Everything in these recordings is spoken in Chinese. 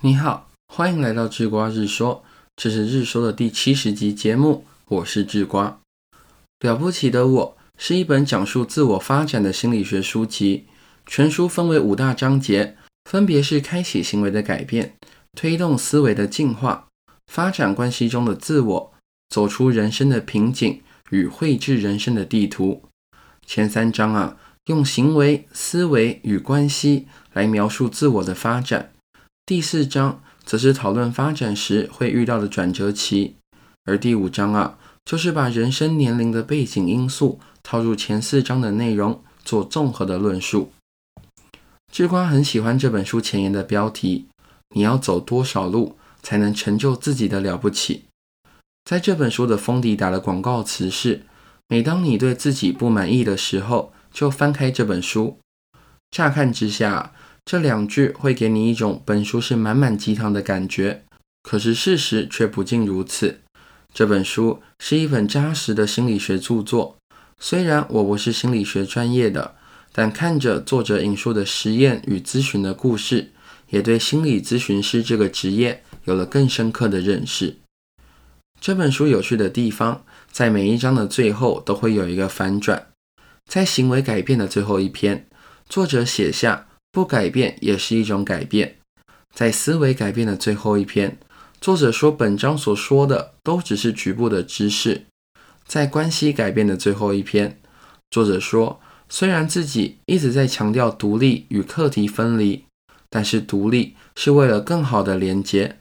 你好，欢迎来到智瓜日说，这是日说的第七十集节目，我是智瓜。了不起的我是一本讲述自我发展的心理学书籍，全书分为五大章节，分别是开启行为的改变、推动思维的进化、发展关系中的自我、走出人生的瓶颈与绘制人生的地图。前三章啊，用行为、思维与关系来描述自我的发展。第四章则是讨论发展时会遇到的转折期，而第五章啊，就是把人生年龄的背景因素套入前四章的内容，做综合的论述。智瓜很喜欢这本书前言的标题：“你要走多少路才能成就自己的了不起？”在这本书的封底打的广告词是：“每当你对自己不满意的时候，就翻开这本书。”乍看之下。这两句会给你一种本书是满满鸡汤的感觉，可是事实却不尽如此。这本书是一本扎实的心理学著作，虽然我不是心理学专业的，但看着作者引述的实验与咨询的故事，也对心理咨询师这个职业有了更深刻的认识。这本书有趣的地方，在每一章的最后都会有一个反转，在行为改变的最后一篇，作者写下。不改变也是一种改变。在思维改变的最后一篇，作者说本章所说的都只是局部的知识。在关系改变的最后一篇，作者说虽然自己一直在强调独立与课题分离，但是独立是为了更好的连接。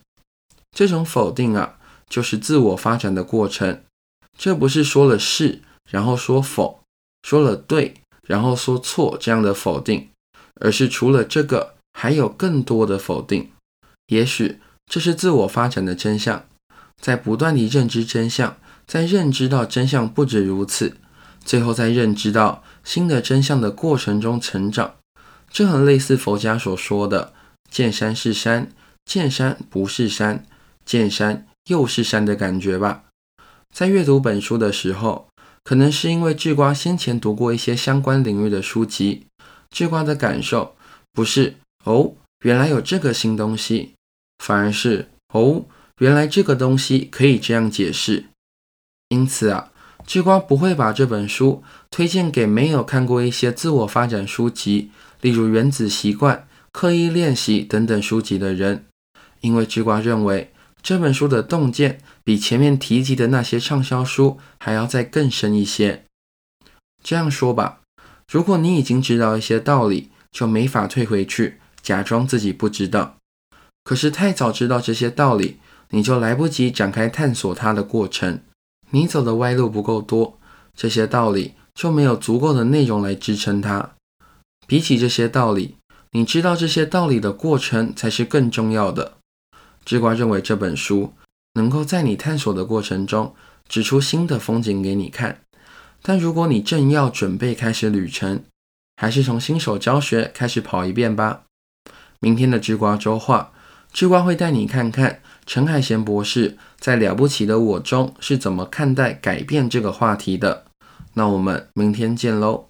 这种否定啊，就是自我发展的过程。这不是说了是，然后说否，说了对，然后说错这样的否定。而是除了这个，还有更多的否定。也许这是自我发展的真相，在不断地认知真相，在认知到真相不止如此，最后在认知到新的真相的过程中成长。这很类似佛家所说的“见山是山，见山不是山，见山又是山”的感觉吧。在阅读本书的时候，可能是因为智瓜先前读过一些相关领域的书籍。智瓜的感受不是哦，原来有这个新东西，反而是哦，原来这个东西可以这样解释。因此啊，智瓜不会把这本书推荐给没有看过一些自我发展书籍，例如《原子习惯》《刻意练习》等等书籍的人，因为智瓜认为这本书的洞见比前面提及的那些畅销书还要再更深一些。这样说吧。如果你已经知道一些道理，就没法退回去，假装自己不知道。可是太早知道这些道理，你就来不及展开探索它的过程。你走的歪路不够多，这些道理就没有足够的内容来支撑它。比起这些道理，你知道这些道理的过程才是更重要的。智瓜认为这本书能够在你探索的过程中指出新的风景给你看。但如果你正要准备开始旅程，还是从新手教学开始跑一遍吧。明天的智瓜周话，智瓜会带你看看陈海贤博士在《了不起的我》中是怎么看待改变这个话题的。那我们明天见喽。